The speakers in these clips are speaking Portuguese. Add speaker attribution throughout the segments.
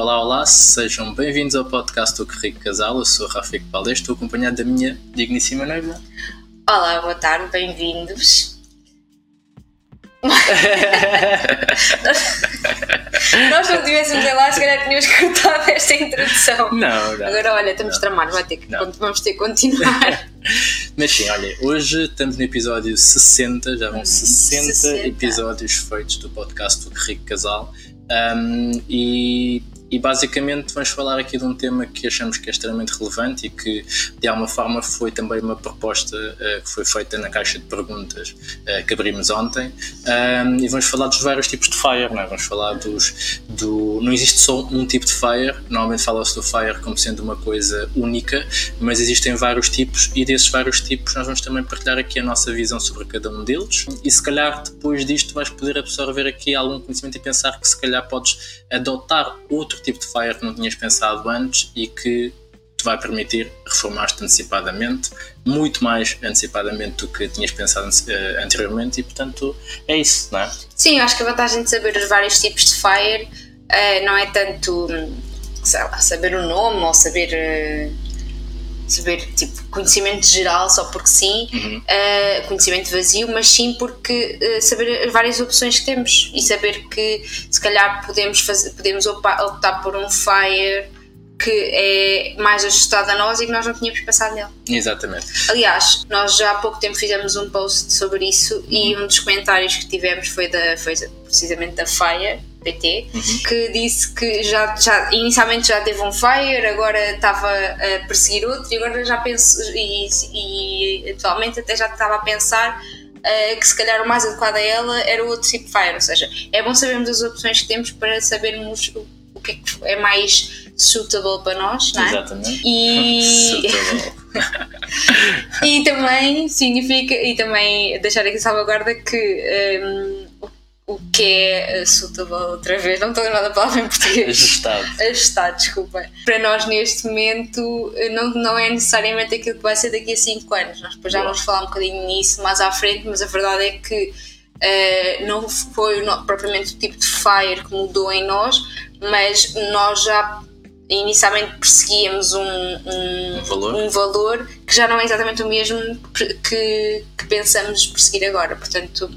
Speaker 1: Olá, olá, sejam bem-vindos ao podcast do Rico Casal. Eu sou Rafico Valdez, estou acompanhado da minha digníssima noiva.
Speaker 2: Olá, boa tarde, bem-vindos. Nós não tivéssemos em lá, se calhar tínhamos cortado esta introdução.
Speaker 1: Não, não.
Speaker 2: Agora, olha, estamos
Speaker 1: Não.
Speaker 2: tramados, vai ter que,
Speaker 1: Não.
Speaker 2: vamos ter que continuar.
Speaker 1: Mas sim, olha, hoje estamos no episódio 60, já vão 60,
Speaker 2: 60.
Speaker 1: episódios feitos do podcast do Rico Casal. Um, e, e basicamente vamos falar aqui de um tema que achamos que é extremamente relevante e que de alguma forma foi também uma proposta eh, que foi feita na caixa de perguntas eh, que abrimos ontem Um, e vamos falar dos vários tipos de fire, não é? vamos falar dos do, não existe só um tipo de fire, normalmente fala-se do fire como sendo uma coisa única, mas existem vários tipos e desses vários tipos nós vamos também partilhar aqui a nossa visão sobre cada um deles e se calhar depois disto vais poder absorver aqui algum conhecimento e pensar que se calhar podes adotar outro tipo de fire que não tinhas pensado antes e que te vai permitir reformar-te antecipadamente, muito mais antecipadamente do que tinhas pensado eh, anteriormente e portanto é isso, não é?
Speaker 2: Sim, eu acho que a vantagem de saber os vários tipos de fire eh, não é tanto hum, lá, saber o nome ou saber. Saber tipo conhecimento geral só porque sim,
Speaker 1: Uhum.
Speaker 2: eh, conhecimento vazio, mas sim porque eh, saber as várias opções que temos e saber que se calhar podemos, fazer, podemos optar por um fire que é mais ajustado a nós e que nós não tínhamos pensado nele.
Speaker 1: Exatamente.
Speaker 2: Aliás, nós já há pouco tempo fizemos um post sobre isso e
Speaker 1: Uhum.
Speaker 2: um dos comentários que tivemos foi, da, foi precisamente da Fire PT,
Speaker 1: Uhum.
Speaker 2: que disse que já, já inicialmente já teve um Fire, agora estava a perseguir outro e agora já penso e, e atualmente até já estava a pensar eh, que se calhar o mais adequado a ela era o outro tipo de Fire, ou seja, é bom sabermos as opções que temos para sabermos o, o que é que é mais suitable para nós, não é?
Speaker 1: Exatamente.
Speaker 2: E, e também significa, e também deixar aqui salvaguarda que hum, o, que é suitable outra vez, não estou a lembrar da palavra em português.
Speaker 1: Ajustado.
Speaker 2: Ajustado, desculpa. Para nós neste momento não, não é necessariamente aquilo que vai ser daqui a 5 anos. Nós depois já vamos falar um bocadinho nisso mais à frente, mas a verdade é que eh, não foi propriamente o tipo de fire que mudou em nós, mas nós já inicialmente perseguíamos um, um,
Speaker 1: Um valor.
Speaker 2: um valor que já não é exatamente o mesmo que, que pensamos perseguir agora. Portanto,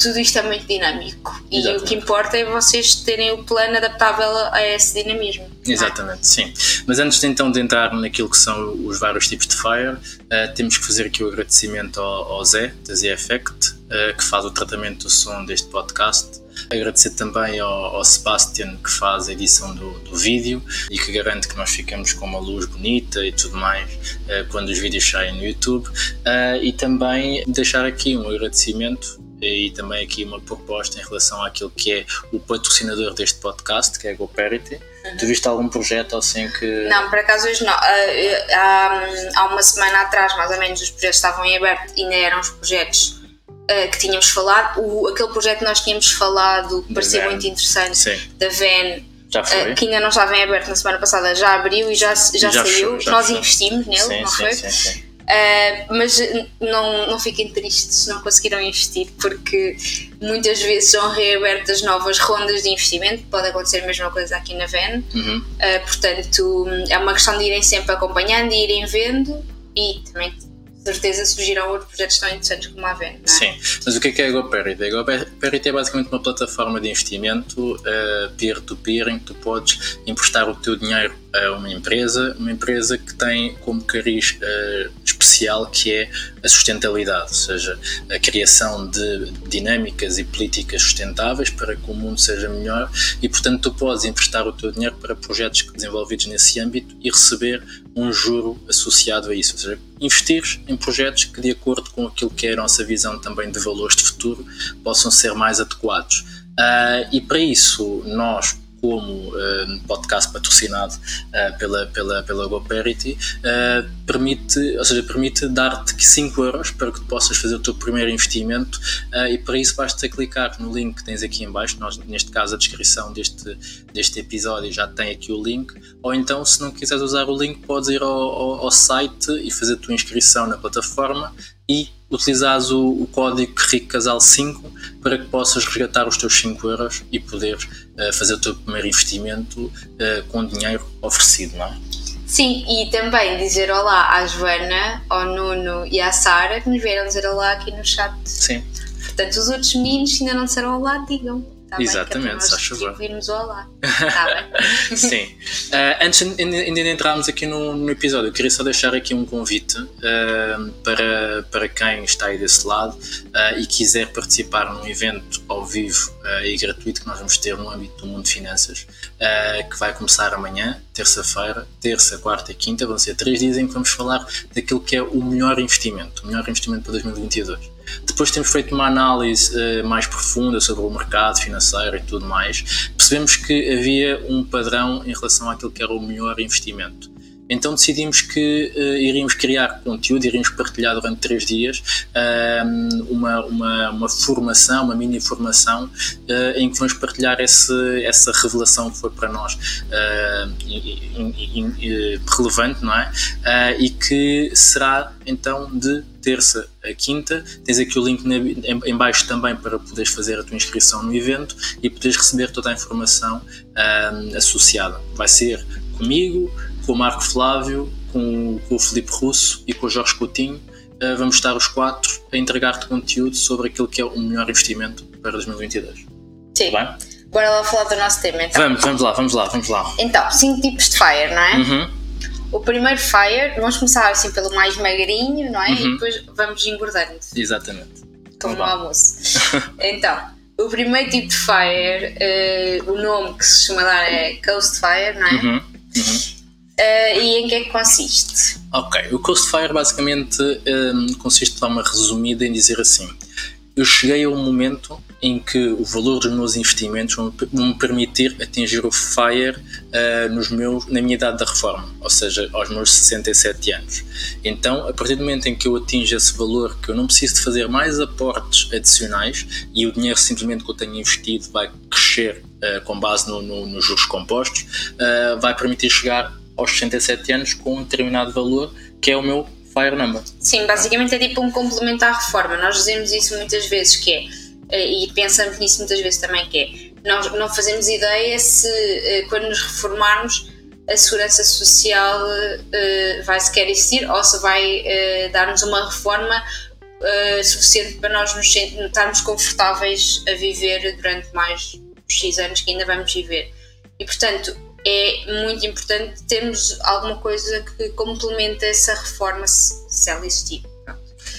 Speaker 2: tudo isto é muito dinâmico e o
Speaker 1: Exatamente.
Speaker 2: que importa é vocês terem o plano adaptável a esse dinamismo.
Speaker 1: Exatamente, sim. Mas antes de então de entrar naquilo que são os vários tipos de Fire, eh, temos que fazer aqui o agradecimento ao, ao Zé, da Z Effect, eh, que faz o tratamento do som deste podcast. Agradecer também ao, ao Sebastian, que faz a edição do, do vídeo e que garante que nós ficamos com uma luz bonita e tudo mais eh, quando os vídeos saem no YouTube. E também deixar aqui um agradecimento e também aqui uma proposta em relação àquilo que é o patrocinador deste podcast, que é a GoParity. Tu viste algum projeto assim que.
Speaker 2: Não, por acaso hoje não. Ah, ah, há, uma semana atrás, mais ou menos, os projetos estavam em aberto e ainda eram os projetos ah, que tínhamos falado. O, aquele projeto que nós tínhamos falado, que parecia muito interessante,
Speaker 1: Sim,
Speaker 2: da VEN, ah, que ainda não estava em aberto na semana passada, já abriu e já, já,
Speaker 1: Já
Speaker 2: saiu.
Speaker 1: fechou, já
Speaker 2: nós
Speaker 1: fechou.
Speaker 2: investimos nele,
Speaker 1: sim,
Speaker 2: não
Speaker 1: sim,
Speaker 2: foi?
Speaker 1: sim, sim.
Speaker 2: Uh, mas não, não fiquem tristes se não conseguiram investir, porque muitas vezes são reabertas novas rondas de investimento. Pode acontecer a mesma coisa aqui na VEN.
Speaker 1: Uhum.
Speaker 2: Uh, portanto, é uma questão de irem sempre acompanhando e irem vendo, e também, certeza, surgirão outros projetos tão interessantes como a VEN. É?
Speaker 1: Sim, mas o que é que é a GoParity? A GoParity é basicamente uma plataforma de investimento uh, peer-to-peer em que tu podes emprestar o teu dinheiro a uma empresa, uma empresa que tem como cariz uh, especial que é a sustentabilidade, ou seja, a criação de dinâmicas e políticas sustentáveis para que o mundo seja melhor e, portanto, tu podes emprestar o teu dinheiro para projetos desenvolvidos nesse âmbito e receber um juro associado a isso, ou seja, investir em projetos que, de acordo com aquilo que é a nossa visão também de valores de futuro, possam ser mais adequados. Uh, e para isso, nós, como uh, podcast patrocinado uh, pela, pela, pela GoParity, uh, permite, ou seja, permite dar-te 5 euros para que tu possas fazer o teu primeiro investimento e para isso basta clicar no link que tens aqui em baixo, nós, neste caso a descrição deste, deste episódio já tem aqui o link, ou então se não quiseres usar o link podes ir ao, ao, ao site e fazer a tua inscrição na plataforma e utilizares o, o código RICCASAL5 para que possas resgatar os teus 5 euros e poderes uh, fazer o teu primeiro investimento uh, com dinheiro oferecido, não é?
Speaker 2: Sim, e também dizer olá à Joana, ao Nuno e à Sara que nos vieram dizer olá aqui no chat.
Speaker 1: Sim.
Speaker 2: Portanto, os outros meninos, se ainda não disseram olá, digam.
Speaker 1: Tá Exatamente, se
Speaker 2: Virmos olá. Tá bem?
Speaker 1: Sim. Uh, antes de, de entrarmos aqui no, no, episódio, eu queria só deixar aqui um convite uh, para, para quem está aí desse lado uh, e quiser participar num evento ao vivo e gratuito que nós vamos ter no âmbito do mundo de finanças, que vai começar amanhã, terça-feira, terça, quarta e quinta. Vão ser três dias em que vamos falar daquilo que é o melhor investimento, o melhor investimento para 2022. Depois temos feito uma análise uh, mais profunda sobre o mercado financeiro e tudo mais. Percebemos que havia um padrão em relação àquilo que era o melhor investimento. Então decidimos que uh, iríamos criar conteúdo, iríamos partilhar durante três dias uh, uma, uma, uma, formação, uma mini formação, uh, em que vamos partilhar esse, essa revelação que foi para nós in, in, in, relevante, não é? e que será então de terça a quinta. Tens aqui o link em, em baixo também para poderes fazer a tua inscrição no evento e poderes receber toda a informação associada. Vai ser comigo, com o Marco Flávio, com, com o Felipe Russo e com o Jorge Coutinho. Uh, vamos estar os quatro a entregar-te conteúdo sobre aquilo que é o melhor investimento para 2022.
Speaker 2: Sim. Tá bem? Bora lá falar do nosso tema então.
Speaker 1: Vamos, vamos lá, vamos lá, vamos lá.
Speaker 2: Então, cinco tipos de FIRE, não é?
Speaker 1: Uhum.
Speaker 2: O primeiro FIRE, vamos começar assim pelo mais magrinho, não é? Uhum. E depois vamos engordando.
Speaker 1: Exatamente.
Speaker 2: Como no almoço. então, o primeiro tipo de FIRE, uh, o nome que se chama dar é Coast Fire, não é?
Speaker 1: Uhum.
Speaker 2: Uh, e em que é que consiste?
Speaker 1: Ok, o Coast Fire basicamente um, ehm, consiste de forma resumida em dizer assim: eu cheguei a um momento em que o valor dos meus investimentos vão me permitir atingir o FIRE uh, nos meus, na minha idade da reforma, ou seja, aos meus 67 anos. Então, a partir do momento em que eu atinjo esse valor, que eu não preciso de fazer mais aportes adicionais e o dinheiro simplesmente que eu tenho investido vai crescer uh, com base no, no, nos juros compostos, uh, vai permitir chegar aos 67 anos com um determinado valor que é o meu Fire Number.
Speaker 2: Sim, basicamente é tipo um complemento à reforma. Nós dizemos isso muitas vezes, que é, eh, e pensamos nisso muitas vezes também, que é, nós não fazemos ideia se eh, quando nos reformarmos a segurança social uh, vai sequer existir ou se vai dar-nos uma reforma suficiente para nós nos estarmos confortáveis a viver durante mais X anos que ainda vamos viver. E portanto, é muito importante termos alguma coisa que complemente essa reforma se, ela existir.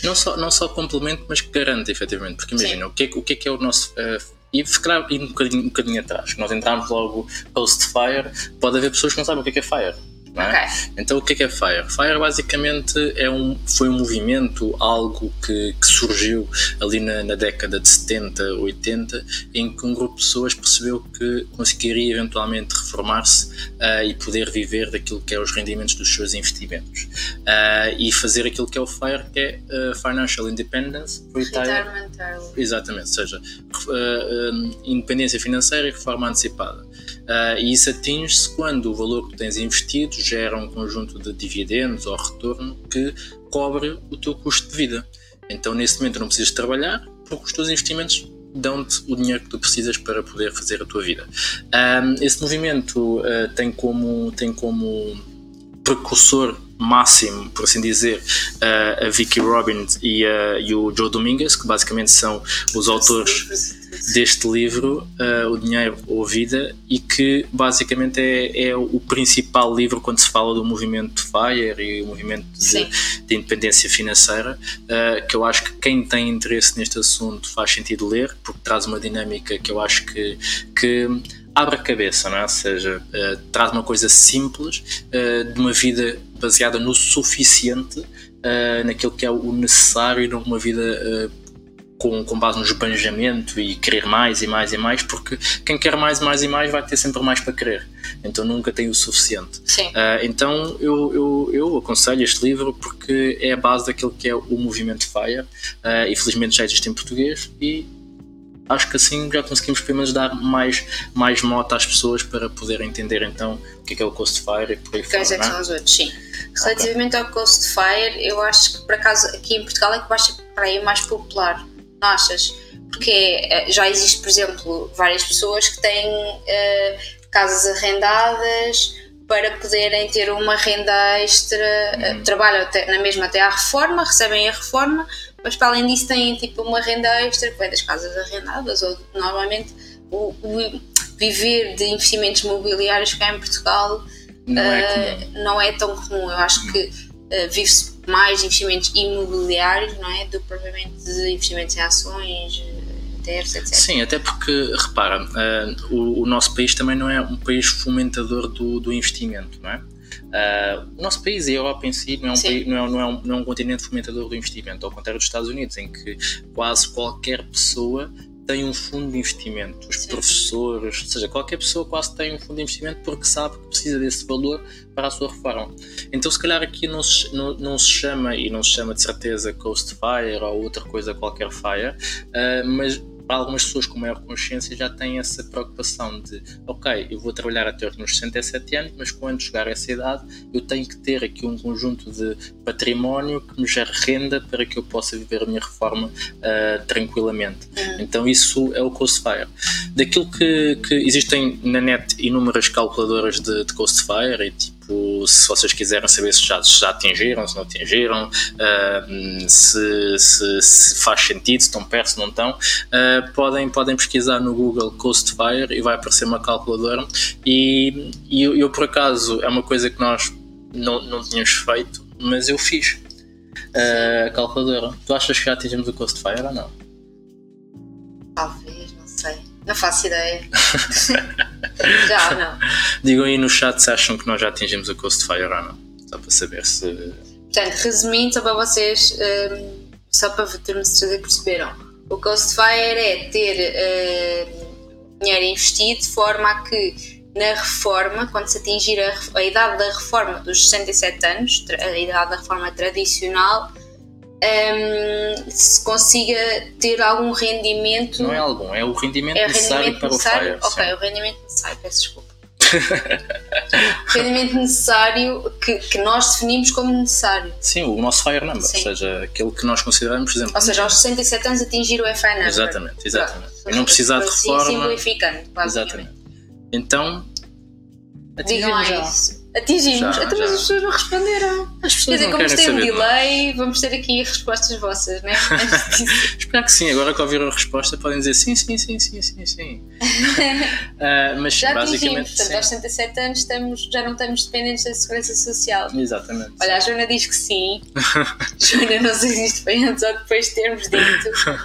Speaker 1: Não só, não só complemento, mas que garante efetivamente, porque imagina, o que, é, o que é que é o nosso. Uh, e ficar um bocadinho, um bocadinho atrás, nós entramos logo post-fire, pode haver pessoas que não sabem o que é, que é fire?
Speaker 2: Okay.
Speaker 1: Então o que é, que é Fire? Fire basicamente é um, foi um movimento, algo que, que surgiu ali na, na, década de 70, 80, em que um grupo de pessoas percebeu que conseguiria eventualmente reformar-se uh, e poder viver daquilo que é os rendimentos dos seus investimentos. Uh, e fazer aquilo que é o Fire, que é uh, Financial Independence,
Speaker 2: Retirement
Speaker 1: Exatamente, ou seja, independência financeira e reforma antecipada. Uh, e isso atinge-se quando o valor que tens investido gera um conjunto de dividendos ou retorno que cobre o teu custo de vida. Então, nesse momento, não precisas trabalhar porque os teus investimentos dão-te o dinheiro que tu precisas para poder fazer a tua vida. Um, esse movimento uh, tem, como, tem como precursor máximo, por assim dizer, uh, a Vicky Robbins e, e, o Joe Dominguez, que basicamente são os autores deste livro, uh, O Dinheiro ou a Vida, e que basicamente é, é, o principal livro quando se fala do movimento FIRE e o movimento de, de independência financeira, uh, que eu acho que quem tem interesse neste assunto faz sentido ler, porque traz uma dinâmica que eu acho que, que abre a cabeça, não é? ou seja, uh, traz uma coisa simples de uma vida baseada no suficiente, naquilo que é o necessário numa vida com, com base no esbanjamento e querer mais e mais e mais, porque quem quer mais, mais e mais vai ter sempre mais para querer. Então nunca tem o suficiente.
Speaker 2: Uh,
Speaker 1: então eu, eu, eu aconselho este livro porque é a base daquilo que é o movimento FIRE uh, e felizmente já existe em português e acho que assim já conseguimos pelo menos dar mais, mais nota às pessoas para poderem entender então o que é, que é o Coast Fire e por aí
Speaker 2: fora. Quais é que são os outros, sim. Relativamente okay. ao Coast Fire, eu acho que por acaso aqui em Portugal é que vai ser para aí mais popular, achas? Porque eh, já existe, por exemplo, várias pessoas que têm uh, casas arrendadas para poderem ter uma renda extra, uhum. trabalham até, na mesma até à reforma, recebem a reforma, mas para além disso têm tipo uma renda extra que vem das casas arrendadas ou normalmente o, o viver de investimentos mobiliários cá em Portugal não, uh, é, não é tão comum. Eu acho que uh, vive-se mais de investimentos imobiliários, não é? Do que propriamente de investimentos em ações, ETFs, etc.
Speaker 1: Sim, até porque, repara, uh, o, o, nosso país também não é um país fomentador do, do investimento, não é? Uh, o nosso país e a Europa em si não é, um país, não, é, não, é um, não é um continente fomentador do investimento, ao contrário dos Estados Unidos, em que quase qualquer pessoa tem um fundo de investimento. Os Sim. professores, ou seja, qualquer pessoa quase tem um fundo de investimento porque sabe que precisa desse valor para a sua reforma. Então, se calhar aqui não se, não, não se chama, e não se chama de certeza Coast Fire ou outra coisa qualquer Fire, uh, mas para algumas pessoas com maior consciência já têm essa preocupação de, ok, eu vou trabalhar até os meus 67 anos, mas quando chegar a essa idade eu tenho que ter aqui um conjunto de património que me gere renda para que eu possa viver a minha reforma uh, tranquilamente. Uhum. Então isso é o Coast Fire. Daquilo que, que existem na net inúmeras calculadoras de, de Coast Fire e tipo Tipo, se vocês quiserem saber se já, se já atingiram, se não atingiram, uh, se, se, se, faz sentido, se estão perto, se não estão, uh, podem, podem pesquisar no Google Coast Fire e vai aparecer uma calculadora. E, e eu, eu, por acaso, é uma coisa que nós não, não tínhamos feito, mas eu fiz uh, a calculadora. Tu achas que já atingimos o Coast Fire ou não?
Speaker 2: Talvez, não sei. Não faço ideia. já, não.
Speaker 1: Digam aí no chat se acham que nós já atingimos o Coast Fire ou não. Só para saber se.
Speaker 2: Portanto, resumindo, só para vocês, um, só para termos certeza que perceberam. O Coast Fire é ter um, dinheiro investido de forma a que na reforma, quando se atingir a, a idade da reforma dos 67 anos, a idade da reforma tradicional, um, se consiga ter algum rendimento.
Speaker 1: Não é algum, é o rendimento é necessário rendimento para necessário? o FIRE.
Speaker 2: Ok, sim. o rendimento necessário, peço desculpa. o rendimento necessário que, que nós definimos como necessário.
Speaker 1: Sim, o nosso FIRE number, sim. ou seja, aquele que nós consideramos, por exemplo.
Speaker 2: Ou seja, aos 67 anos atingir o FI number.
Speaker 1: Exatamente, exatamente. e não precisar de reforma.
Speaker 2: Simplificando,
Speaker 1: Exatamente. Então,
Speaker 2: Digam lá isso. Atingimos, já, então, mas as pessoas não responderam.
Speaker 1: As pessoas
Speaker 2: Quer dizer,
Speaker 1: como
Speaker 2: tem
Speaker 1: um
Speaker 2: delay, vamos ter aqui respostas vossas, né?
Speaker 1: Espero que sim, agora que ouviram a resposta podem dizer sim, sim, sim, sim, sim, sim. uh, mas
Speaker 2: já
Speaker 1: basicamente.
Speaker 2: Portanto, sim. aos 67 anos estamos, já não estamos dependentes da segurança social.
Speaker 1: Exatamente.
Speaker 2: Olha, a Joana diz que sim. Joana, não sei se isto foi antes ou depois de termos dito.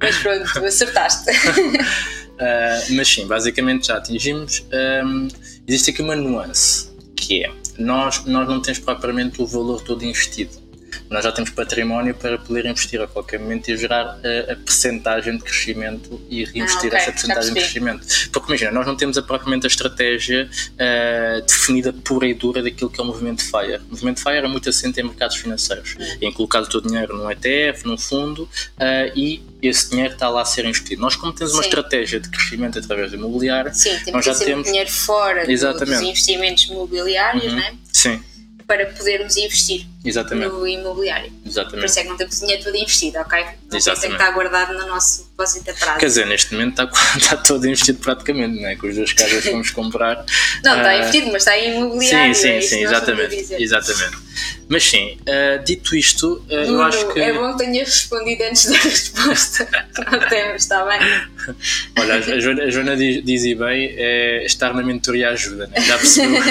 Speaker 2: Mas pronto, acertaste.
Speaker 1: uh, mas sim, basicamente já atingimos. Um, existe aqui uma nuance que é, nós, nós não temos propriamente o valor todo investido. Nós já temos património para poder investir a qualquer momento e gerar a, a percentagem de crescimento e reinvestir ah, okay. essa percentagem de crescimento. Porque imagina, nós não temos a, propriamente a estratégia uh, definida pura e dura daquilo que é o movimento FIRE. O movimento FIRE é muito assente em mercados financeiros, uhum. em colocar o teu dinheiro num ETF, num fundo uh, e esse dinheiro está lá a ser investido. Nós, como temos uma Sim. estratégia de crescimento através do imobiliário,
Speaker 2: Sim, temos nós já temos dinheiro fora dos investimentos imobiliários, uhum. né?
Speaker 1: Sim
Speaker 2: para podermos investir
Speaker 1: Exatamente.
Speaker 2: no imobiliário.
Speaker 1: Exatamente.
Speaker 2: Por isso é que não temos dinheiro todo investido, ok? Não Exatamente. que estar guardado no nosso depósito a prazo.
Speaker 1: Quer dizer, neste momento está, está todo investido praticamente, não é? Com as duas casas que vamos comprar.
Speaker 2: Não, está uh... investido, mas está em imobiliário.
Speaker 1: Sim, sim, é sim, exatamente. Exatamente. Mas sim, uh, dito isto, uh, eu acho que.
Speaker 2: É bom que tenhas respondido antes da resposta. não temos, está bem?
Speaker 1: Olha, a Joana, a Joana diz, diz e bem, é, estar na mentoria ajuda, né? já percebeu,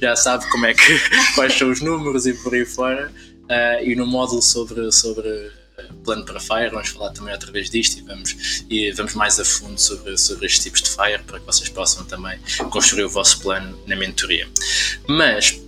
Speaker 1: já sabe como é que, quais são os números e por aí fora. Uh, e no módulo sobre, sobre plano para Fire, vamos falar também outra vez disto e vamos, e vamos mais a fundo sobre, sobre estes tipos de Fire para que vocês possam também construir o vosso plano na mentoria. Mas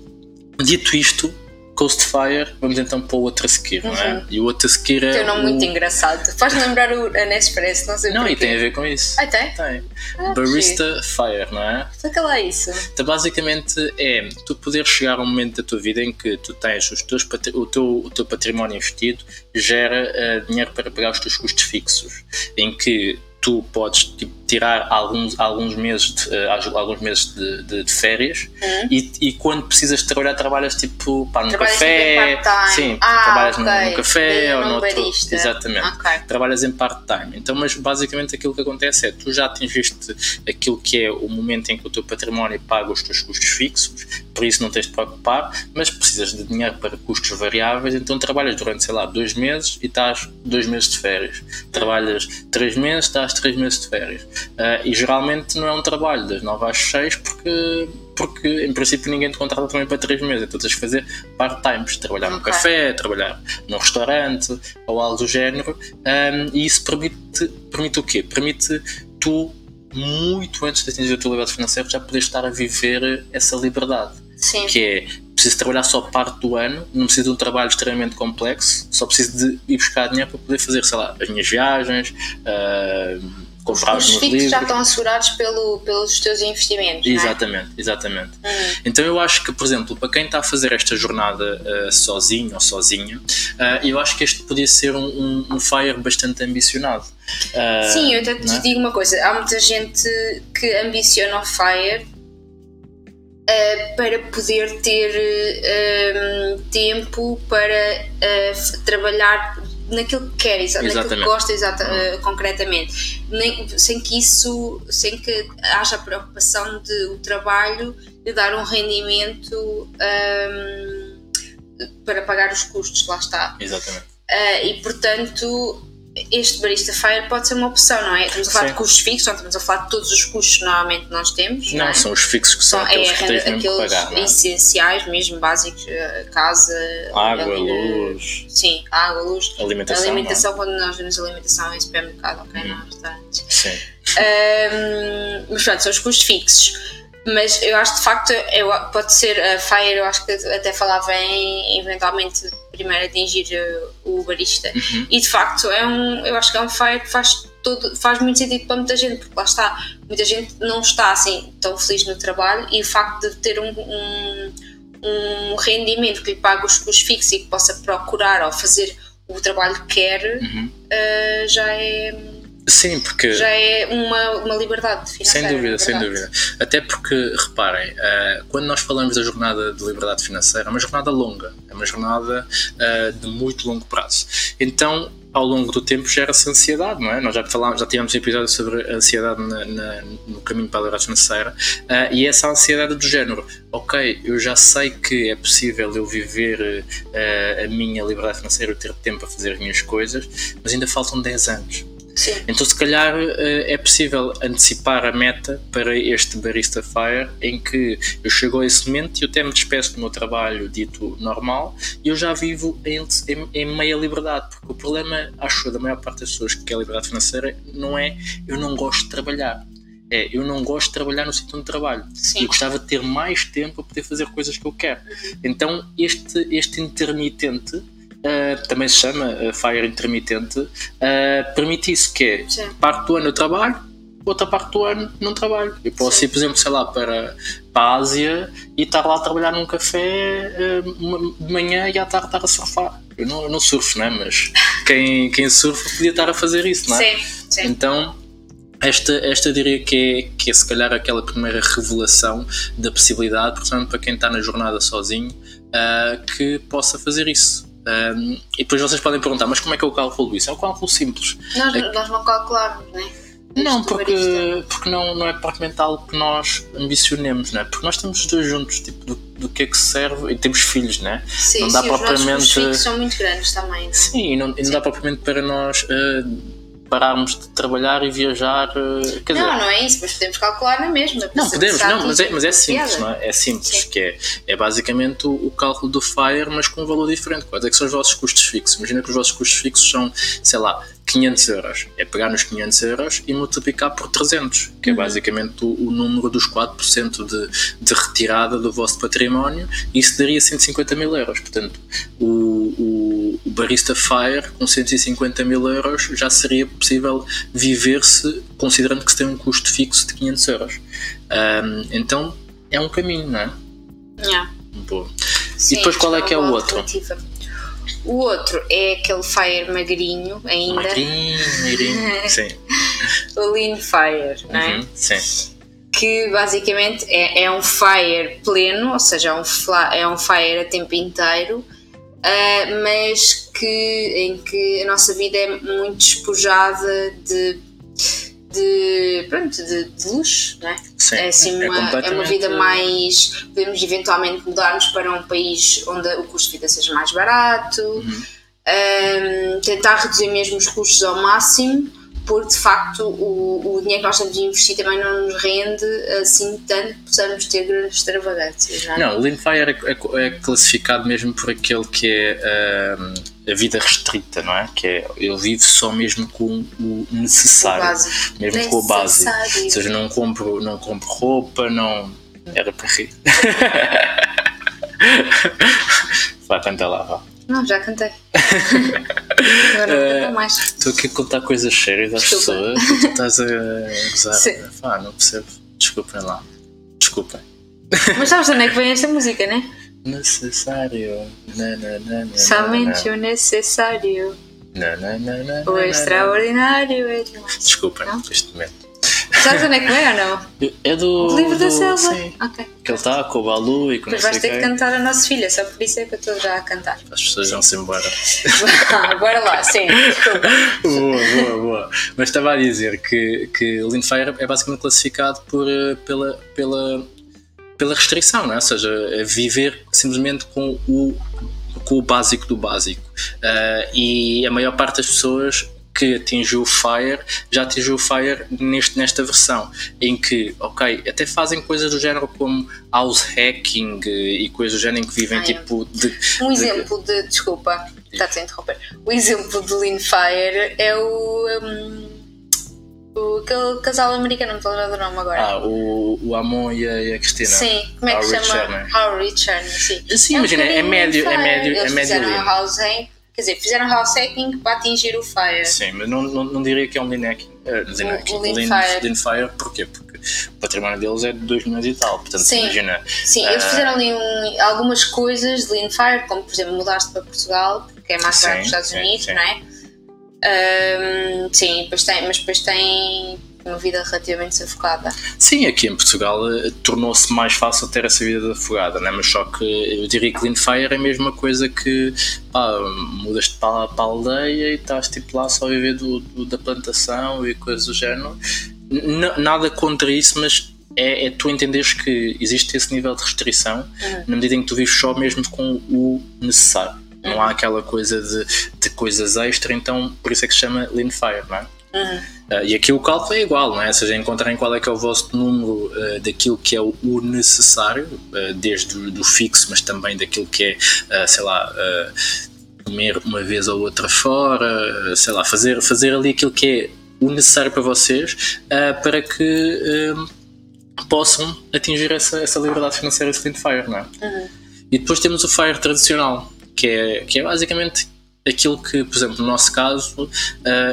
Speaker 1: Dito isto, Coast Fire, vamos então para o outro a seguir, uhum. não é? Uhum. E o outro a seguir é.
Speaker 2: Tem um nome o... muito engraçado. Faz lembrar o Nespresso, não sei
Speaker 1: Não,
Speaker 2: porquê.
Speaker 1: e tem a ver com isso.
Speaker 2: Ah, tem?
Speaker 1: Tem. Ah, Barista Fire, não é?
Speaker 2: Explica lá isso.
Speaker 1: Então, basicamente é tu poder chegar a um momento da tua vida em que tu tens os teus, o, teu, o teu património investido, gera uh, dinheiro para pagar os teus custos fixos, em que tu podes tipo, tirar alguns, alguns meses de, uh, alguns meses de, de, de férias uhum. e, e, quando precisas de trabalhar trabalhas tipo pá, num café sim ah, trabalhas okay. num, num, café ou no barista. exatamente okay. trabalhas em part-time então mas basicamente aquilo que acontece é tu já atingiste aquilo que é o momento em que o teu património paga os teus custos fixos por isso não tens de preocupar mas precisas de dinheiro para custos variáveis então trabalhas durante sei lá dois meses e estás dois meses de férias trabalhas três meses estás três meses de férias Uh, e geralmente não é um trabalho das 9 às 6 porque, porque em princípio ninguém te contrata também para 3 meses, então tens que fazer part-times, trabalhar okay. num café, trabalhar num restaurante ou algo do género um, e isso permite, permite o quê? Permite tu muito antes de atingir a tua liberdade financeira já poderes estar a viver essa liberdade.
Speaker 2: Sim.
Speaker 1: Que é preciso trabalhar só parte do ano, não preciso de um trabalho extremamente complexo, só preciso de ir buscar dinheiro para poder fazer, sei lá, as minhas viagens, uh,
Speaker 2: comprar os, os já estão assegurados pelo, pelos teus investimentos.
Speaker 1: Exatamente,
Speaker 2: é?
Speaker 1: exatamente. Hum. Então eu acho que, por exemplo, para quem está a fazer esta jornada uh, sozinho ou sozinha, uh, eu acho que este podia ser um, um, um FIRE bastante ambicionado.
Speaker 2: Uh, Sim, eu até te é? digo uma coisa: há muita gente que ambiciona o FIRE. Para poder ter uh, tempo para trabalhar naquilo que quer, exatamente. naquilo que gosta exata, uh, concretamente, Nem, sem que isso, sem que haja a preocupação de o trabalho de dar um rendimento um, para pagar os custos, lá está.
Speaker 1: Exatamente.
Speaker 2: Uh, e portanto este barista fire pode ser uma opção, não é? Estamos a falar Sim. de custos fixos, não estamos a falar de todos os custos que normalmente nós temos.
Speaker 1: Não,
Speaker 2: não é?
Speaker 1: são os fixos que são, são aqueles, é, que tens aqueles pagar,
Speaker 2: é? essenciais, mesmo básicos, eh, casa,
Speaker 1: água, luz.
Speaker 2: Sim, água, luz.
Speaker 1: Alimentação.
Speaker 2: Alimentação, quando nós vemos alimentação em supermercado, ok? Hum. Não, restaurantes.
Speaker 1: Sim.
Speaker 2: Um, mas pronto, são os custos fixos mas eu acho de facto eu, pode ser a Fire eu acho que até falava em eventualmente primeiro atingir o barista uhum. e de facto é um eu acho que é um Fire que faz todo, faz muito sentido para muita gente porque lá está muita gente não está assim tão feliz no trabalho e o facto de ter um, um, um rendimento que lhe pague os custos fixos e que possa procurar ou fazer o trabalho que quer
Speaker 1: uhum.
Speaker 2: uh, já é
Speaker 1: Sim, porque.
Speaker 2: Já é uma, uma liberdade financeira.
Speaker 1: Sem dúvida, sem dúvida. Até porque, reparem, uh, quando nós falamos da jornada de liberdade financeira, é uma jornada longa, é uma jornada uh, de muito longo prazo. Então, ao longo do tempo gera-se ansiedade, não é? Nós já falámos, já tivemos um episódio sobre a ansiedade na, na, no caminho para a liberdade financeira uh, e essa ansiedade do género, ok, eu já sei que é possível eu viver uh, a minha liberdade financeira, eu ter tempo para fazer as minhas coisas, mas ainda faltam 10 anos
Speaker 2: Sim.
Speaker 1: Então, se calhar, eh, é possível antecipar a meta para este Barista Fire, em que eu chego a esse momento e eu até me despeço do meu trabalho dito normal e eu já vivo em, em, em meia liberdade, porque o problema, acho da maior parte das pessoas que é a liberdade financeira não é eu não gosto de trabalhar. É, eu não gosto de trabalhar no sítio onde trabalho.
Speaker 2: Sim.
Speaker 1: Eu gostava de ter mais tempo para poder fazer coisas que eu quero. Então, este, este intermitente Uh, também se chama uh, Fire Intermitente, uh, permite isso, que é Sim. parte do ano eu trabalho, outra parte do ano não trabalho. Eu posso Sim. ir, por exemplo, sei lá, para, para a Ásia e estar lá a trabalhar num café de manhã e à tarde estar a surfar. Eu não, eu não surfo, né? mas quem, quem surfa podia estar a fazer isso, não
Speaker 2: é? Sim, sim.
Speaker 1: Então, esta, esta diria que é, que é se calhar aquela primeira revelação da possibilidade, portanto, para quem está na jornada sozinho, uh, que possa fazer isso. Um, e depois vocês podem perguntar, mas como é que eu calculo isso? É um cálculo simples.
Speaker 2: Nós,
Speaker 1: é...
Speaker 2: nós não calculamos, não é?
Speaker 1: Não, porque, porque não, não é propriamente algo que nós ambicionemos, não é? Porque nós temos os dois juntos, tipo, do, do que é que serve, e temos filhos, não é?
Speaker 2: Sim, não dá sim, propriamente... os filhos são muito grandes também, não é?
Speaker 1: Sim, e não, e não dá propriamente para nós... Uh, pararmos de trabalhar e viajar. Eh,
Speaker 2: não,
Speaker 1: dizer,
Speaker 2: não é isso, mas podemos calcular na mesma.
Speaker 1: Não, podemos, não, mas é, mas é simples, não é? É simples, Sim. que é, é basicamente o, o, cálculo do FIRE, mas com um valor diferente. Quais é que são os vossos custos fixos? Imagina que os vossos custos fixos são, sei lá, 500 euros. É pegar nos 500 euros e multiplicar por 300, que é uhum. basicamente o, o, número dos 4% de, de retirada do vosso património, e isso daria 150 mil euros. Portanto, o, o, o Barista Fire com 150 mil euros já seria possível viver-se, considerando que se tem um custo fixo de 500 euros. Um, então, é um caminho, não é?
Speaker 2: Yeah.
Speaker 1: Boa. Sim, e depois qual é que é o outro?
Speaker 2: O outro é aquele Fire magrinho ainda.
Speaker 1: Magrinho, magrinho, sim.
Speaker 2: o Lean Fire, não é?
Speaker 1: Uhum, sim.
Speaker 2: Que basicamente é, é um fire pleno, ou seja, é um, é um fire a tempo inteiro, ah, mas que, em que a nossa vida é muito despojada de, de, pronto, de, de luxo, não é?
Speaker 1: Sim,
Speaker 2: É, assim uma, é uma vida mais. Podemos eventualmente mudar-nos para um país onde o custo de vida seja mais barato,
Speaker 1: Uhum.
Speaker 2: Ahm, tentar reduzir mesmo os custos ao máximo, porque de facto o, o dinheiro que nós estamos a investir também não nos rende assim tanto que possamos ter grandes extravagâncias. Não, é?
Speaker 1: Não, o Fire é, é- é classificado mesmo por aquele que é ahm, a vida restrita, não é? Que é ele vive só mesmo com o
Speaker 2: O
Speaker 1: necessário,
Speaker 2: básico.
Speaker 1: mesmo com o básico.
Speaker 2: Necessário.
Speaker 1: Ou seja, não compro, não compro roupa, não. Era para rir. Vai, canta lá, vá.
Speaker 2: Não, já cantei. Agora
Speaker 1: Eh,
Speaker 2: não canto mais.
Speaker 1: Estou aqui a contar coisas sérias às
Speaker 2: Desculpa.
Speaker 1: pessoas e tu estás a gozar.
Speaker 2: Sim.
Speaker 1: Pá, não percebo. Desculpem lá. Desculpem.
Speaker 2: Mas sabes de onde é que vem esta música, né?
Speaker 1: Necessário. Na, na, na, na,
Speaker 2: Somente o necessário.
Speaker 1: na, na, na, na, na,
Speaker 2: O extraordinário é demais.
Speaker 1: Desculpem,
Speaker 2: Não?
Speaker 1: este momento.
Speaker 2: Sabes de onde é que vem ou não?
Speaker 1: É do.
Speaker 2: Do livro da
Speaker 1: do-
Speaker 2: selva.
Speaker 1: Sim.
Speaker 2: Ok.
Speaker 1: Que ele está com o Balu e com sei
Speaker 2: vais ter que cantar a nossa filha, só por isso é que eu estou já a cantar.
Speaker 1: As pessoas vão-se embora.
Speaker 2: Ah, Bora lá, sim, desculpa.
Speaker 1: boa, boa, boa. Mas estava a dizer que, que o Lean Fire é basicamente classificado por, eh, pela, pela, pela restrição, não é? ou seja, é viver simplesmente com o, com o básico do básico. Ah, e a maior parte das pessoas que atingiu o Fire já atingiu o Fire neste, nesta versão, em que, ok, até fazem coisas do género como house hacking eh, e coisas do género em que vivem
Speaker 2: Ah, é.
Speaker 1: tipo de.
Speaker 2: Um
Speaker 1: de-
Speaker 2: exemplo de. Desculpa, está-te a interromper. O exemplo de Lean Fire é o. hum, o aquele casal americano, não estou a lembrar do nome agora.
Speaker 1: Ah, o, o Amon e a, e a Cristina.
Speaker 2: Sim, como é que
Speaker 1: How
Speaker 2: se
Speaker 1: Rich
Speaker 2: chama?
Speaker 1: Earner.
Speaker 2: How Rich Earner, sim.
Speaker 1: Sim,
Speaker 2: um
Speaker 1: imagina, é
Speaker 2: bocadinho
Speaker 1: médio- é médio- é
Speaker 2: Eles
Speaker 1: médio
Speaker 2: fizeram house hack, quer dizer, fizeram house hacking para atingir o Fire.
Speaker 1: Sim, mas não, não, não diria que é um Lean Hacking. Uh, lean,
Speaker 2: O-
Speaker 1: hacking.
Speaker 2: o Lean
Speaker 1: lean,
Speaker 2: Fire.
Speaker 1: Lean Fire, porquê? Porque o património deles é de 2 milhões e tal. Portanto,
Speaker 2: Sim.
Speaker 1: imagina.
Speaker 2: Sim, eles
Speaker 1: Ah.
Speaker 2: fizeram ali um- algumas coisas de Lean Fire, como por exemplo mudar-se para Portugal, porque é mais
Speaker 1: Sim,
Speaker 2: barato que os Estados
Speaker 1: sim,
Speaker 2: Unidos,
Speaker 1: sim.
Speaker 2: não é? Ahm, sim, depois tem, mas depois tem uma vida relativamente sufocada.
Speaker 1: Sim, aqui em Portugal eh, tornou-se mais fácil ter essa vida afogada, né? mas só que eu diria que Lean Fire é a mesma coisa que pá, mudas-te para, para a aldeia e estás tipo lá só a viver do, do- da plantação e coisas do género. N- nada contra isso, mas é, é tu entenderes que existe esse nível de restrição
Speaker 2: Uhum.
Speaker 1: na medida em que tu vives só mesmo com o necessário. Não há aquela coisa de, de coisas extra, então por isso é que se chama Lean Fire, não é?
Speaker 2: Uhum.
Speaker 1: Uh, e aqui o cálculo é igual, não é? Ou seja, encontrarem qual é que é o vosso número uh, daquilo que é o, necessário, uh, desde o do fixo, mas também daquilo que é, uh, sei lá, comer uma vez ou outra fora, sei lá, fazer, fazer ali aquilo que é o necessário para vocês, para que possam atingir essa, essa liberdade financeira de Fire, não é?
Speaker 2: Uhum.
Speaker 1: E depois temos o Fire tradicional, que é, que é basicamente aquilo que, por exemplo, no nosso caso,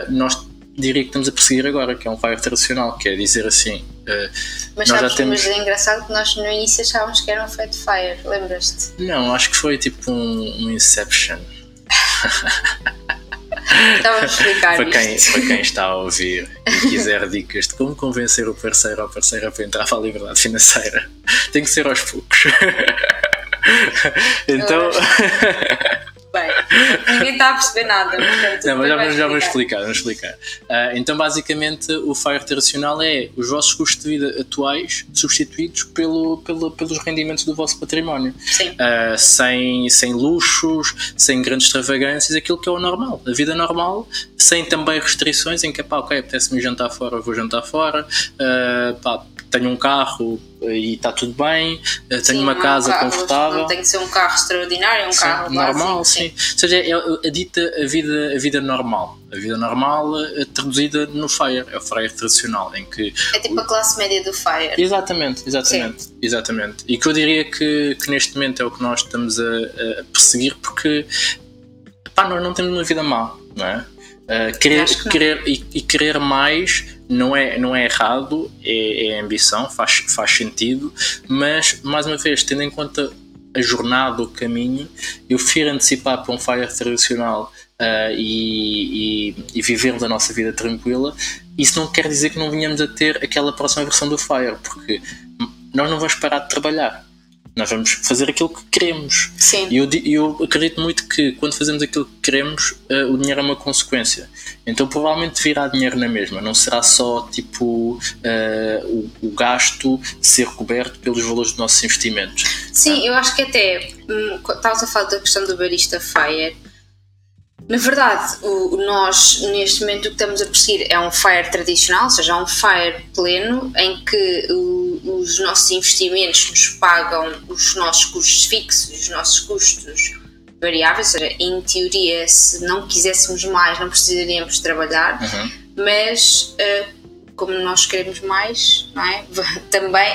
Speaker 1: nós diria que estamos a perseguir agora, que é um Fire tradicional, que é dizer assim. uh,
Speaker 2: Mas
Speaker 1: Nós já
Speaker 2: sabes,
Speaker 1: temos-
Speaker 2: mas é engraçado que nós no início achávamos que era um Fat Fire, lembras-te?
Speaker 1: não, acho que foi tipo um, um Inception.
Speaker 2: Estava a explicar
Speaker 1: Para quem,
Speaker 2: isto.
Speaker 1: para quem está a ouvir e quiser dicas de como convencer o parceiro ou a parceira para entrar para a liberdade financeira, tem que ser aos poucos. então.
Speaker 2: Ninguém está a perceber nada. Portanto,
Speaker 1: Não, mas já, vamos- já
Speaker 2: vais
Speaker 1: explicar, vamos explicar. Ah, então, basicamente, o FIRE tradicional é os vossos custos de vida atuais substituídos pelo, pelo- pelos rendimentos do vosso património.
Speaker 2: Sim.
Speaker 1: Ah, sem, sem luxos, sem grandes extravagâncias, aquilo que é o normal. A vida normal, sem também restrições em que, pá, ok, apetece-me jantar fora, vou jantar fora, ah, pá, tenho um carro e está tudo bem, ah, tenho
Speaker 2: Sim,
Speaker 1: uma
Speaker 2: é
Speaker 1: casa
Speaker 2: carro-
Speaker 1: confortável.
Speaker 2: Não tem que ser um carro extraordinário, é um
Speaker 1: Sim,
Speaker 2: carro
Speaker 1: normal,
Speaker 2: básico,
Speaker 1: sim. Ou seja, é a, dita a vida, a vida normal. A vida normal eh, traduzida no FIRE, é o FIRE tradicional, em que.
Speaker 2: É tipo a classe média do Fire.
Speaker 1: Exatamente, exatamente, exatamente. E que eu diria que, que neste momento é o que nós estamos a, a perseguir porque pá, nós não temos uma vida má, não é? Uh, querer,
Speaker 2: que
Speaker 1: querer e, e querer mais não é, não é errado, é, é ambição, faz, faz sentido, mas mais uma vez, tendo em conta a jornada, o caminho, eu prefiro antecipar para um fire tradicional uh, e, e, e vivermos a nossa vida tranquila isso não quer dizer que não venhamos a ter aquela próxima versão do Fire, porque nós não vamos parar de trabalhar. Nós vamos fazer aquilo que queremos.
Speaker 2: Sim.
Speaker 1: E eu, eu acredito muito que quando fazemos aquilo que queremos, uh, o dinheiro é uma consequência. Então provavelmente virá dinheiro na mesma. Não será só tipo uh, o, o, gasto ser coberto pelos valores dos nossos investimentos.
Speaker 2: Sim, eu acho que até hum, estavas a falar da questão do barista Fire na verdade, o, nós neste momento o que estamos a perseguir é um FIRE tradicional, ou seja, um FIRE pleno, em que o, os nossos investimentos nos pagam os nossos custos fixos, os nossos custos variáveis, ou seja, em teoria, se não quiséssemos mais, não precisaríamos trabalhar, uhum. mas uh, como nós queremos mais, não é? também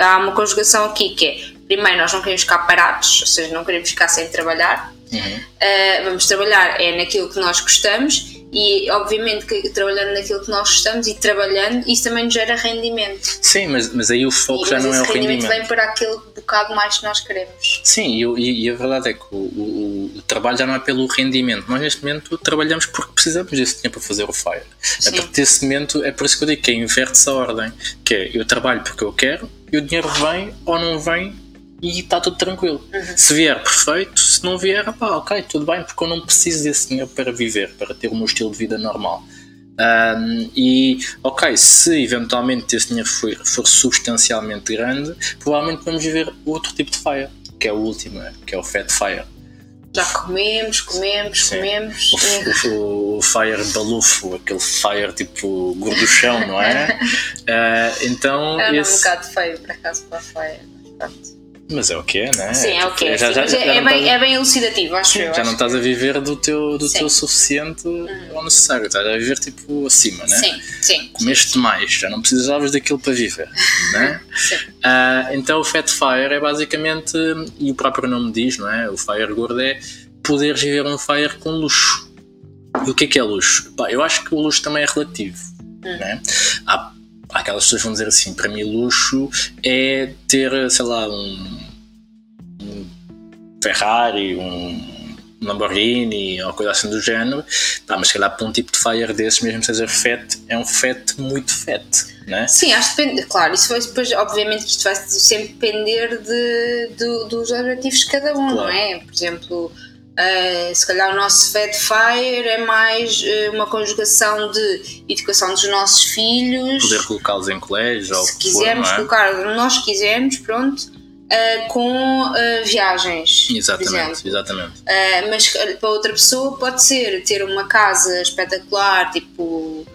Speaker 2: há uma conjugação aqui que é primeiro nós não queremos ficar parados, ou seja, não queremos ficar sem trabalhar Uhum. Uh, vamos trabalhar é naquilo que nós gostamos e obviamente que trabalhando naquilo que nós gostamos e trabalhando isso também nos gera rendimento.
Speaker 1: Sim mas, mas aí o foco e, já não é o rendimento rendimento.
Speaker 2: vem para aquele bocado mais que nós queremos.
Speaker 1: Sim e, e a verdade é que o, o, o, trabalho já não é pelo rendimento. Nós neste momento trabalhamos porque precisamos desse tempo para fazer o FIRE. Sim. a partir desse momento é por isso que eu digo que é inverte-se a ordem que é eu trabalho porque eu quero e o dinheiro vem ou não vem e está tudo tranquilo. Uhum. Se vier, perfeito. Se não vier, pá, ok, tudo bem, porque eu não preciso desse dinheiro para viver, para ter o meu estilo de vida normal. Um, e, ok, se eventualmente esse dinheiro for, for, substancialmente grande, provavelmente vamos viver outro tipo de fire, que é o último, que é o Fat Fire.
Speaker 2: Já comemos, comemos, Sim. comemos.
Speaker 1: O, o, o, Fire balufo, aquele Fire tipo gorduchão, não é? uh, então.
Speaker 2: É esse... um bocado feio, por acaso, para a Fire. Pronto.
Speaker 1: Mas é o que é, né?
Speaker 2: Sim, é o que é. Já, já, já, é, bem, é bem elucidativo, acho
Speaker 1: sim,
Speaker 2: eu.
Speaker 1: Já não estás a viver do teu, do teu suficiente hum. ou necessário, estás a viver tipo acima, né?
Speaker 2: Sim, sim.
Speaker 1: Comeste mais, já não precisavas daquilo para viver, né?
Speaker 2: sim.
Speaker 1: Uh, então o Fat Fire é basicamente, e o próprio nome diz, não é? O Fire Gordo é poder viver um Fire com luxo. E o que é que é luxo? Pá, eu acho que o luxo também é relativo. Hum. Né? Há, aquelas pessoas vão dizer assim: para mim, luxo é ter, sei lá, um Ferrari, um Lamborghini ou coisa assim do género, pá, mas se calhar para um tipo de Fire desses, mesmo seja FET, é um FET muito FET, né?
Speaker 2: Sim, acho que depende, claro, isso vai depois, obviamente que isto vai sempre depender de, dos objetivos de cada um, claro. não é? Por exemplo, Uh, se calhar o nosso Fed Fire é mais uh, uma conjugação de educação dos nossos filhos.
Speaker 1: Poder colocá-los em colégio,
Speaker 2: se quisermos for, é? colocar, nós quisermos, pronto uh, com uh, viagens.
Speaker 1: Exatamente, exatamente.
Speaker 2: Uh, mas para outra pessoa pode ser ter uma casa espetacular, tipo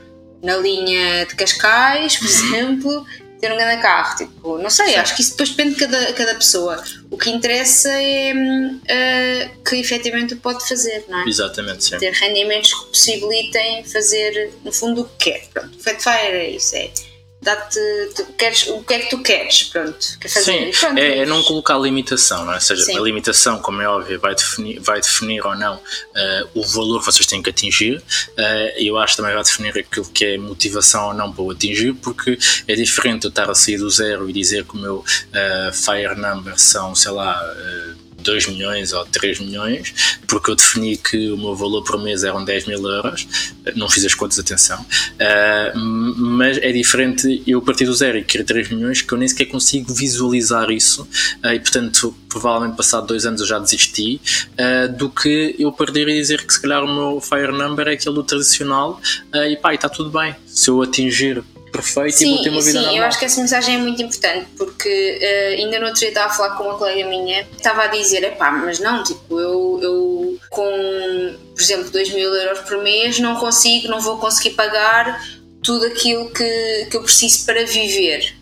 Speaker 2: na linha de Cascais, por uhum. exemplo, ter um grande carro. Tipo, não sei, Sim. acho que isso depois depende de cada, cada pessoa. O que interessa é uh, que efetivamente pode fazer, não é?
Speaker 1: Exatamente, sim.
Speaker 2: Ter rendimentos que possibilitem fazer, no fundo, o que quer. Pronto, o Fatfire é isso, é dá-te. Queres, o que é que tu queres? Pronto, quer fazer.
Speaker 1: Sim, pronto, é, é, não colocar limitação, não é? Ou seja, Sim. a limitação, como é óbvio, vai definir, vai definir ou não uh, o valor que vocês têm que atingir. Uh, eu acho que também vai definir aquilo que é motivação ou não para o atingir, porque é diferente eu estar a sair do zero e dizer que o meu uh, fire number são, sei lá. 2 milhões ou 3 milhões, porque eu defini que o meu valor por mês eram 10 mil euros, não fiz as contas, atenção, uh, mas é diferente eu partir do zero e querer 3 milhões que eu nem sequer consigo visualizar isso. Uh, e portanto provavelmente passado dois anos eu já desisti. Uh, do que eu perder e dizer que se calhar o meu fire number é aquele do tradicional. E pá, está tudo bem, se eu atingir perfeito sim, e vou ter uma vida
Speaker 2: sim,
Speaker 1: normal.
Speaker 2: eu acho que essa mensagem é muito importante porque uh, ainda no outro dia estava a falar com uma colega minha estava a dizer, epá, mas não, tipo, eu, eu com, por exemplo, 2 mil euros por mês não consigo, não vou conseguir pagar tudo aquilo que, que eu preciso para viver.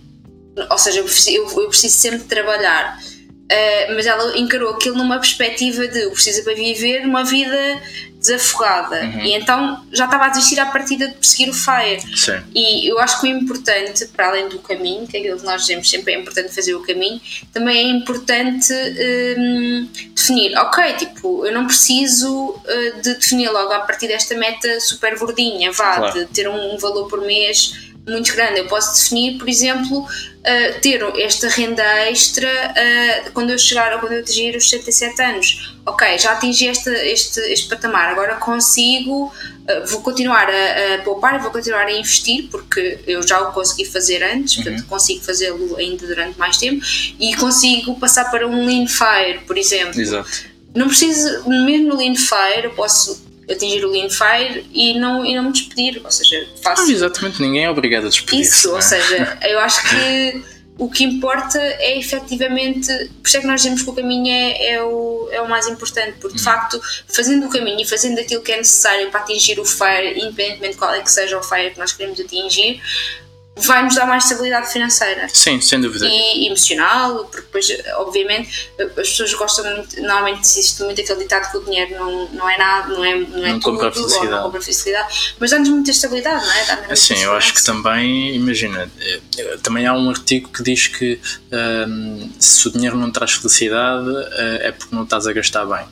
Speaker 2: Ou seja, eu preciso, eu, eu preciso sempre trabalhar. Uh, mas ela encarou aquilo numa perspectiva de eu preciso para viver uma vida desafogada uhum. e então já estava a desistir à partida de perseguir o FIRE
Speaker 1: Sim.
Speaker 2: e eu acho que o importante para além do caminho, que é aquilo que nós dizemos sempre é importante fazer o caminho, também é importante um, definir, ok, tipo, eu não preciso uh, de definir logo a partir desta meta super gordinha, vá, claro. de ter um, um valor por mês muito grande. Eu posso definir, por exemplo, uh, ter esta renda extra uh, quando eu chegar ou quando eu atingir os 77 anos. Ok, já atingi este, este, este patamar, agora consigo, uh, vou continuar a, a poupar, vou continuar a investir, porque eu já o consegui fazer antes, uhum. portanto consigo fazê-lo ainda durante mais tempo, e consigo passar para um Lean Fire, por exemplo.
Speaker 1: Exato.
Speaker 2: Não preciso, mesmo no Lean Fire, eu posso atingir o Lean Fire e não, e não me despedir, ou seja, faço...
Speaker 1: Ah, exatamente, ninguém é obrigado a despedir
Speaker 2: Isso,
Speaker 1: ou
Speaker 2: é? seja, eu acho que o que importa é efetivamente, por isso é que nós dizemos que o caminho é, é, o, é o mais importante, porque de hum. facto, fazendo o caminho e fazendo aquilo que é necessário para atingir o FIRE, independentemente de qual é que seja o FIRE que nós queremos atingir, vai nos dar mais estabilidade financeira.
Speaker 1: Sim, sem dúvida.
Speaker 2: E emocional, porque depois, obviamente, as pessoas gostam muito, normalmente existe muito aquele ditado que o dinheiro não, não é nada, não é, não é
Speaker 1: não tudo, compra felicidade. não
Speaker 2: compra felicidade, mas dá-nos muita estabilidade, não é?
Speaker 1: Sim, eu acho que também, imagina, eh, também há um artigo que diz que um, se o dinheiro não traz felicidade uh, é porque não estás a gastar bem.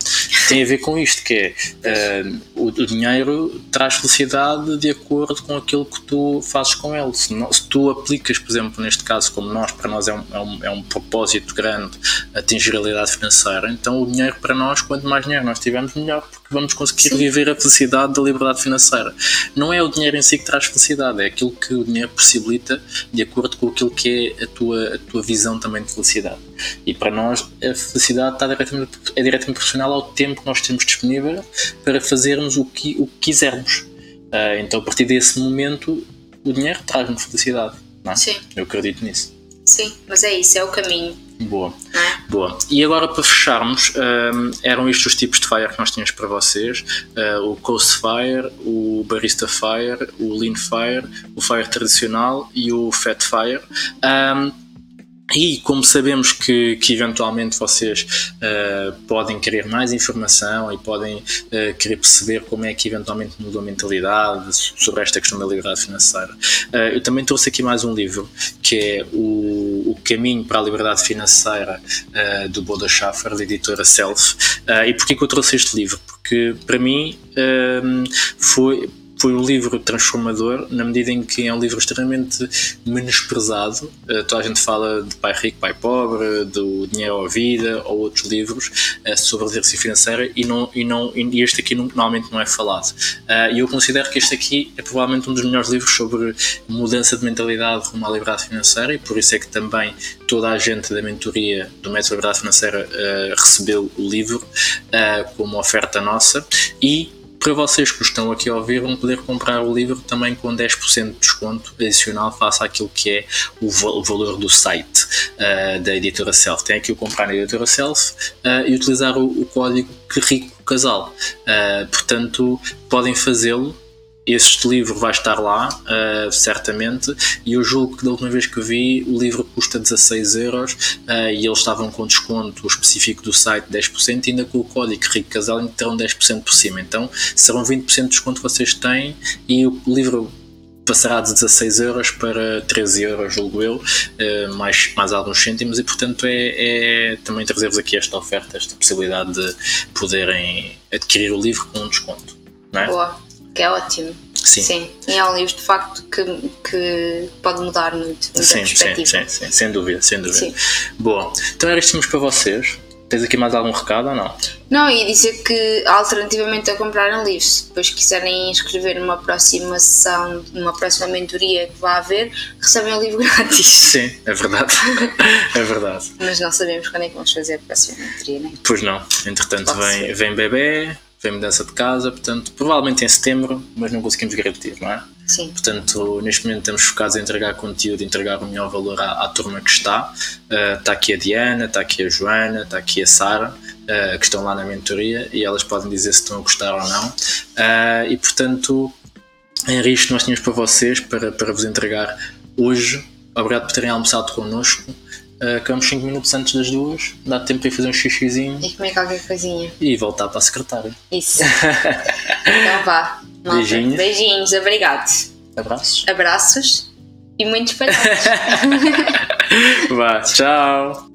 Speaker 1: Tem a ver com isto, que é uh, o, o dinheiro traz felicidade de acordo com aquilo que tu fazes com ele. Se não, se tu aplicas, por exemplo, neste caso, como nós, para nós é um, é um, é um propósito grande atingir a realidade financeira, então o dinheiro para nós, quanto mais dinheiro nós tivermos, melhor, porque vamos conseguir Sim. viver a felicidade da liberdade financeira. Não é o dinheiro em si que traz felicidade, é aquilo que o dinheiro possibilita de acordo com aquilo que é a tua, a tua visão também de felicidade. E para nós, a felicidade está diretamente, é diretamente proporcional ao tempo que nós temos disponível para fazermos o que, o que quisermos. Uh, então, a partir desse momento, o dinheiro traz-nos felicidade. Não é?
Speaker 2: Sim.
Speaker 1: Eu acredito nisso.
Speaker 2: Sim, mas é isso, é o caminho.
Speaker 1: Boa.
Speaker 2: É?
Speaker 1: Boa. E agora para fecharmos, um, eram estes os tipos de fire que nós tínhamos para vocês: uh, o Coast Fire, o Barista Fire, o Lean Fire, o Fire tradicional e o Fat Fire. Um, e como sabemos que, que eventualmente vocês uh, podem querer mais informação e podem uh, querer perceber como é que eventualmente mudou a mentalidade sobre esta questão da liberdade financeira, uh, eu também trouxe aqui mais um livro que é o, o Caminho para a Liberdade Financeira do Boda Schaffer, da editora Self. e porquê que eu trouxe este livro? Porque para mim foi foi um livro transformador na medida em que é um livro extremamente menosprezado. Uh, toda a gente fala de pai rico, pai pobre, do dinheiro à vida ou outros livros uh, sobre literacia financeira e, não, e, não, e este aqui normalmente não é falado. Uh, e eu considero que este aqui é provavelmente um dos melhores livros sobre mudança de mentalidade rumo à liberdade financeira e por isso é que também toda a gente da mentoria do Método de Liberdade Financeira recebeu o livro como oferta nossa e para vocês que estão aqui a ouvir, vão poder comprar o livro também com 10% de desconto adicional face àquilo que é o, valor do site uh, da editora Self. Tem aqui o comprar na editora Self uh, e utilizar o, o código Que Rico Casal. Uh, portanto, podem fazê-lo este livro vai estar lá, uh, certamente, e eu julgo que da última vez que vi o livro custa 16 euros uh, e eles estavam com desconto específico do site 10% e ainda com o código Rico Casal terão 10% por cima. Então serão 20% de desconto que vocês têm e o livro passará de 16 euros para 13 euros, julgo eu, uh, mais, mais alguns cêntimos e portanto é, é também trazer-vos aqui esta oferta, esta possibilidade de poderem adquirir o livro com um desconto. Não é?
Speaker 2: Boa que é ótimo.
Speaker 1: Sim.
Speaker 2: sim. E é um livro de facto que, que pode mudar muito.
Speaker 1: Sim, sim, sim, sim, sem dúvida, sem dúvida. Sim. Bom, então era isto para vocês. Tens aqui mais algum recado ou não?
Speaker 2: Não, e dizer que alternativamente a comprarem livros, se depois quiserem inscrever numa próxima sessão, numa próxima mentoria que vai haver, recebem o livro grátis.
Speaker 1: Sim, é verdade. é verdade.
Speaker 2: Mas não sabemos quando é que vamos fazer a próxima mentoria, não é?
Speaker 1: Pois não. Entretanto, vem, vem bebê, vem mudança de casa, portanto, provavelmente em setembro, mas não conseguimos garantir, não é?
Speaker 2: Sim.
Speaker 1: Portanto, neste momento estamos focados em entregar conteúdo, entregar o melhor valor à, à turma que está. Uh, está aqui a Diana, está aqui a Joana, está aqui a Sara, uh, que estão lá na mentoria e elas podem dizer se estão a gostar ou não. Uh, e portanto, era isto nós tínhamos para vocês, para, para vos entregar hoje. Obrigado por terem almoçado connosco. Uh, acabamos 5 minutos antes das duas, dá tempo para ir fazer um xixizinho
Speaker 2: e comer qualquer coisinha
Speaker 1: e voltar para a secretária.
Speaker 2: Isso. então vá.
Speaker 1: Malta. Beijinhos.
Speaker 2: Beijinhos, obrigado.
Speaker 1: Abraços.
Speaker 2: Abraços e muitos parabéns.
Speaker 1: vá, tchau.